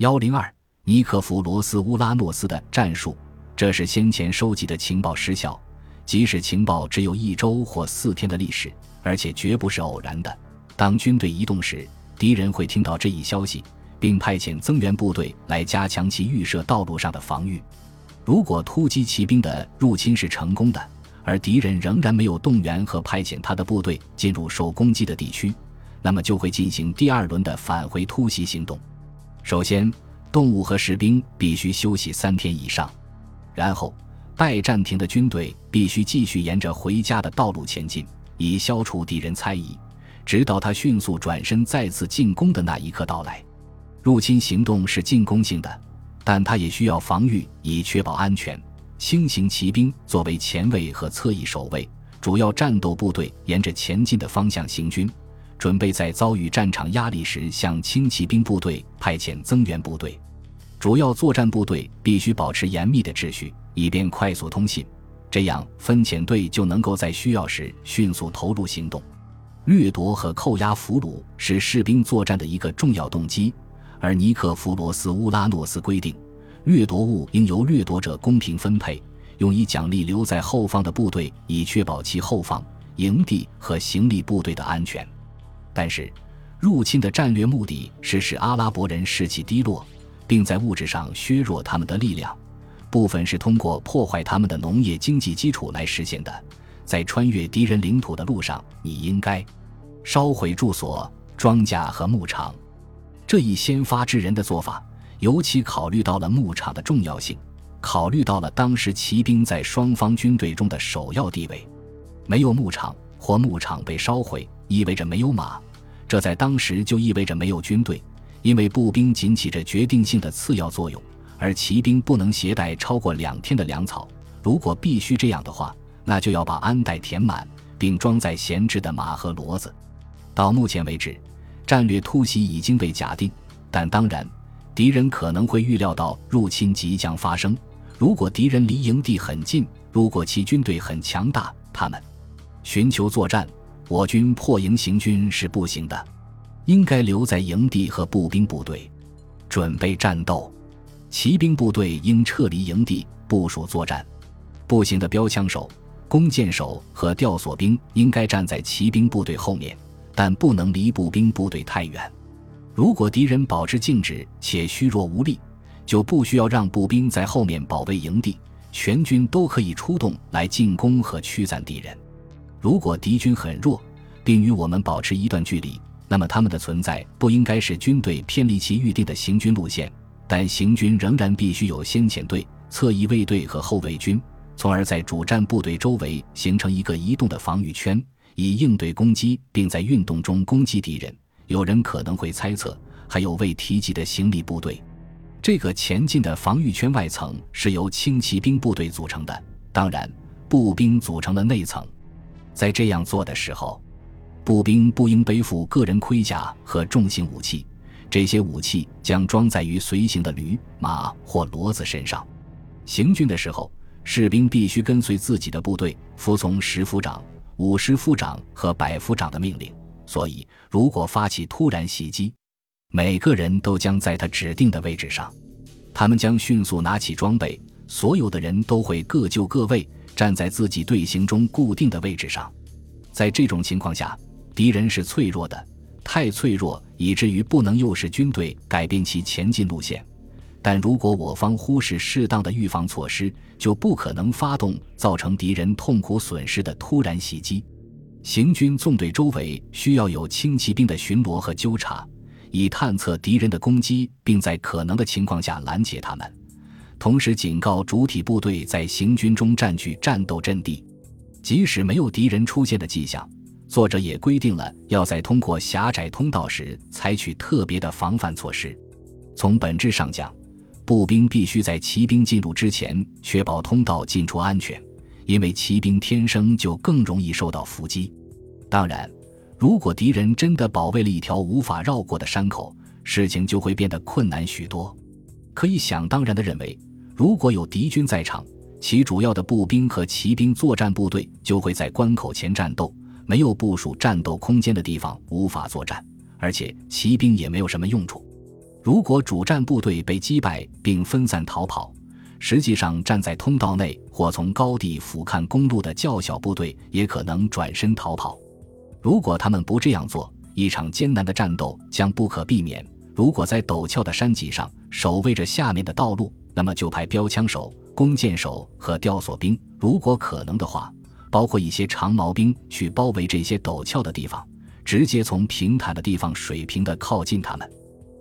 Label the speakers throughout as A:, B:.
A: 幺零二，尼克弗罗斯乌拉诺斯的战术，这是先前收集的情报失效。即使情报只有一周或四天的历史，而且绝不是偶然的。当军队移动时，敌人会听到这一消息，并派遣增援部队来加强其预设道路上的防御。如果突击骑兵的入侵是成功的，而敌人仍然没有动员和派遣他的部队进入受攻击的地区，那么就会进行第二轮的返回突袭行动。首先，动物和士兵必须休息三天以上，然后拜占庭的军队必须继续沿着回家的道路前进，以消除敌人猜疑，直到他迅速转身再次进攻的那一刻到来。入侵行动是进攻性的，但它也需要防御，以确保安全。轻型骑兵作为前卫和侧翼守卫，主要战斗部队沿着前进的方向行军，准备在遭遇战场压力时向轻骑兵部队派遣增援部队。主要作战部队必须保持严密的秩序，以便快速通信，这样分遣队就能够在需要时迅速投入行动。掠夺和扣押俘虏是士兵作战的一个重要动机，而尼克弗罗斯乌拉诺斯规定。掠夺物应由掠夺者公平分配，用以奖励留在后方的部队，以确保其后方营地和行李部队的安全。但是，入侵的战略目的是使阿拉伯人士气低落，并在物质上削弱他们的力量。部分是通过破坏他们的农业经济基础来实现的。在穿越敌人领土的路上，你应该烧毁住所、庄稼和牧场。这一先发制人的做法。尤其考虑到了牧场的重要性，考虑到了当时骑兵在双方军队中的首要地位。没有牧场或牧场被烧毁，意味着没有马，这在当时就意味着没有军队，因为步兵仅起着决定性的次要作用，而骑兵不能携带超过两天的粮草。如果必须这样的话，那就要把鞍袋填满，并装载闲置的马和骡子。到目前为止，战略突袭已经被假定，但当然。敌人可能会预料到入侵即将发生。如果敌人离营地很近，如果其军队很强大，他们寻求作战，我军破营行军是不行的。应该留在营地和步兵部队准备战斗。骑兵部队应撤离营地部署作战。步行的标枪手、弓箭手和吊索兵应该站在骑兵部队后面，但不能离步兵部队太远。如果敌人保持静止且虚弱无力，就不需要让步兵在后面保卫营地，全军都可以出动来进攻和驱散敌人。如果敌军很弱，并与我们保持一段距离，那么他们的存在不应该使军队偏离其预定的行军路线。但行军仍然必须有先遣队、侧翼卫队和后卫军，从而在主战部队周围形成一个移动的防御圈，以应对攻击，并在运动中攻击敌人。有人可能会猜测，还有未提及的行李部队。这个前进的防御圈外层是由轻骑兵部队组成的，当然，步兵组成的内层。在这样做的时候，步兵不应背负个人盔甲和重型武器，这些武器将装载于随行的驴、马或骡子身上。行军的时候，士兵必须跟随自己的部队，服从十夫长、五十夫长和百夫长的命令。所以，如果发起突然袭击，每个人都将在他指定的位置上。他们将迅速拿起装备，所有的人都会各就各位，站在自己队形中固定的位置上。在这种情况下，敌人是脆弱的，太脆弱以至于不能诱使军队改变其前进路线。但如果我方忽视适当的预防措施，就不可能发动造成敌人痛苦损失的突然袭击。行军纵队周围需要有轻骑兵的巡逻和纠察，以探测敌人的攻击，并在可能的情况下拦截他们。同时警告主体部队在行军中占据战斗阵地。即使没有敌人出现的迹象，作者也规定了要在通过狭窄通道时采取特别的防范措施。从本质上讲，步兵必须在骑兵进入之前确保通道进出安全。因为骑兵天生就更容易受到伏击。当然，如果敌人真的保卫了一条无法绕过的山口，事情就会变得困难许多。可以想当然地认为，如果有敌军在场，其主要的步兵和骑兵作战部队就会在关口前战斗。没有部署战斗空间的地方无法作战，而且骑兵也没有什么用处。如果主战部队被击败并分散逃跑，实际上站在通道内或从高地俯瞰公路的较小部队也可能转身逃跑。如果他们不这样做，一场艰难的战斗将不可避免。如果在陡峭的山脊上守卫着下面的道路，那么就派标枪手、弓箭手和吊索兵，如果可能的话，包括一些长矛兵去包围这些陡峭的地方，直接从平坦的地方水平的靠近他们。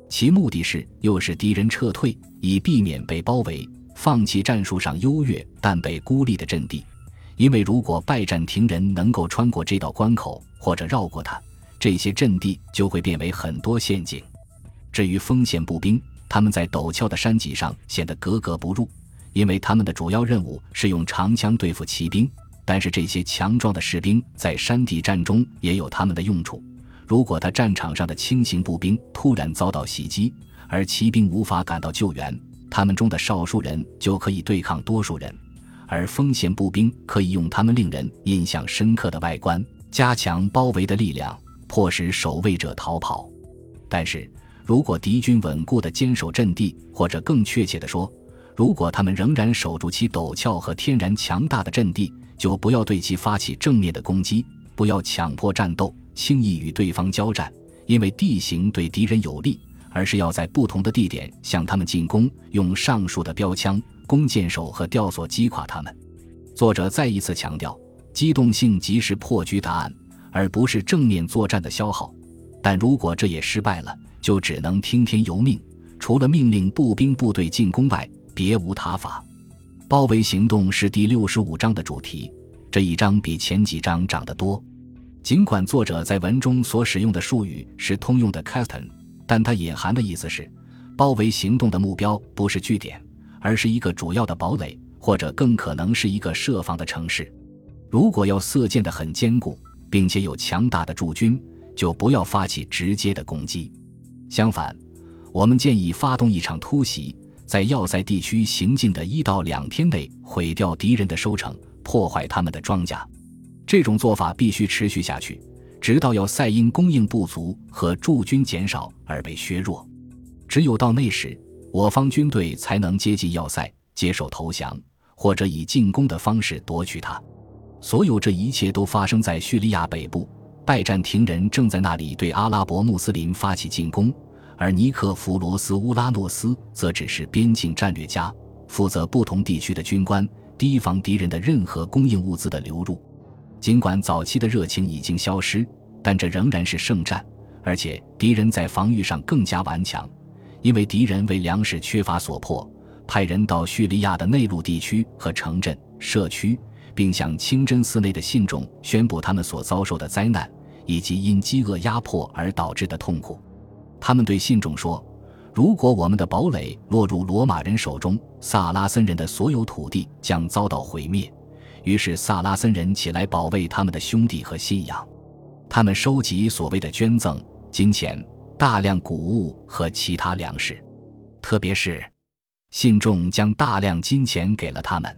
A: 其目的是诱使敌人撤退，以避免被包围，放弃战术上优越但被孤立的阵地。因为如果拜占庭人能够穿过这道关口或者绕过它，这些阵地就会变为很多陷阱。至于锋线步兵，他们在陡峭的山脊上显得格格不入，因为他们的主要任务是用长枪对付骑兵。但是这些强壮的士兵在山地战中也有他们的用处。如果他战场上的轻型步兵突然遭到袭击，而骑兵无法赶到救援，他们中的少数人就可以对抗多数人，而锋线步兵可以用他们令人印象深刻的外观加强包围的力量，迫使守卫者逃跑。但是如果敌军稳固地坚守阵地，或者更确切地说，如果他们仍然守住其陡峭和天然强大的阵地，就不要对其发起正面的攻击，不要强迫战斗。轻易与对方交战，因为地形对敌人有利，而是要在不同的地点向他们进攻，用上述的标枪、弓箭手和吊索击垮他们。作者再一次强调，机动性即是破局答案，而不是正面作战的消耗。但如果这也失败了，就只能听天由命，除了命令步兵部队进攻外，别无他法。包围行动是第六十五章的主题，这一章比前几章长得多。尽管作者在文中所使用的术语是通用的 “caston”，但它隐含的意思是，包围行动的目标不是据点，而是一个主要的堡垒，或者更可能是一个设防的城市。如果要色建的很坚固，并且有强大的驻军，就不要发起直接的攻击。相反，我们建议发动一场突袭，在要塞地区行进的一到两天内毁掉敌人的收成，破坏他们的庄稼。这种做法必须持续下去，直到要塞因供应不足和驻军减少而被削弱。只有到那时，我方军队才能接近要塞，接受投降，或者以进攻的方式夺取它。所有这一切都发生在叙利亚北部，拜占庭人正在那里对阿拉伯穆斯林发起进攻，而尼克弗罗斯乌拉诺斯则只是边境战略家，负责不同地区的军官，提防敌人的任何供应物资的流入。尽管早期的热情已经消失，但这仍然是圣战，而且敌人在防御上更加顽强，因为敌人为粮食缺乏所迫，派人到叙利亚的内陆地区和城镇、社区，并向清真寺内的信众宣布他们所遭受的灾难以及因饥饿压迫而导致的痛苦。他们对信众说：“如果我们的堡垒落入罗马人手中，萨拉森人的所有土地将遭到毁灭。”于是，萨拉森人起来保卫他们的兄弟和信仰。他们收集所谓的捐赠、金钱、大量谷物和其他粮食，特别是信众将大量金钱给了他们。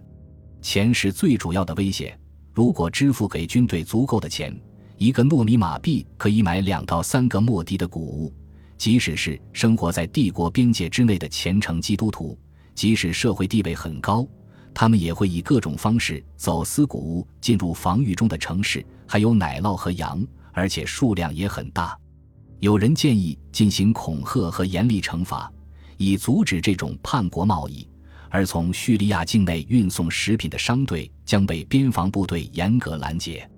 A: 钱是最主要的威胁。如果支付给军队足够的钱，一个糯米马币可以买两到三个莫迪的谷物。即使是生活在帝国边界之内的虔诚基督徒，即使社会地位很高。他们也会以各种方式走私谷物进入防御中的城市，还有奶酪和羊，而且数量也很大。有人建议进行恐吓和严厉惩罚，以阻止这种叛国贸易。而从叙利亚境内运送食品的商队将被边防部队严格拦截。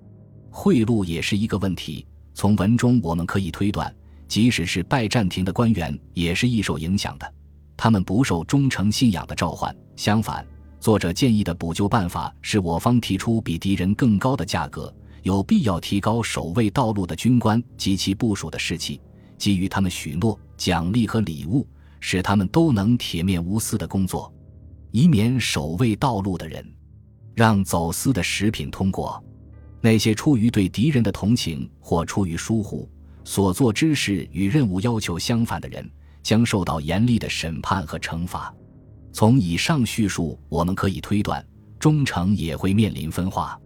A: 贿赂也是一个问题。从文中我们可以推断，即使是拜占庭的官员也是易受影响的。他们不受忠诚信仰的召唤，相反。作者建议的补救办法是我方提出比敌人更高的价格，有必要提高守卫道路的军官及其部署的士气，给予他们许诺、奖励和礼物，使他们都能铁面无私的工作，以免守卫道路的人让走私的食品通过。那些出于对敌人的同情或出于疏忽所做之事与任务要求相反的人，将受到严厉的审判和惩罚。从以上叙述，我们可以推断，忠诚也会面临分化。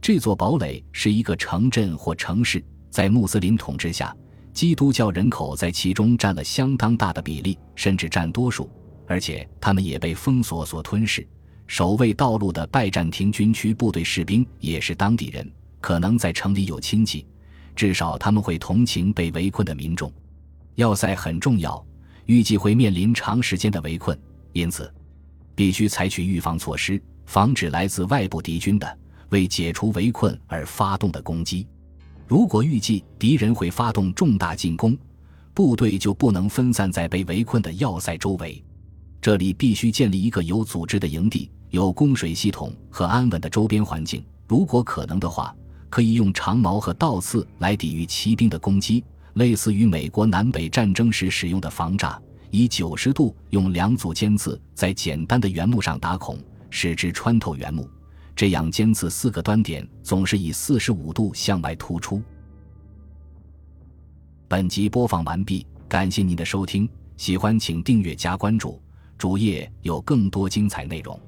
A: 这座堡垒是一个城镇或城市，在穆斯林统治下，基督教人口在其中占了相当大的比例，甚至占多数，而且他们也被封锁所吞噬。守卫道路的拜占庭军区部队士兵也是当地人，可能在城里有亲戚，至少他们会同情被围困的民众。要塞很重要，预计会面临长时间的围困，因此必须采取预防措施，防止来自外部敌军的为解除围困而发动的攻击。如果预计敌人会发动重大进攻，部队就不能分散在被围困的要塞周围，这里必须建立一个有组织的营地。有供水系统和安稳的周边环境，如果可能的话，可以用长矛和倒刺来抵御骑兵的攻击，类似于美国南北战争时使用的防栅，以九十度用两组尖刺在简单的原木上打孔，使之穿透原木，这样尖刺四个端点总是以四十五度向外突出。本集播放完毕，感谢您的收听，喜欢请订阅加关注，主页有更多精彩内容。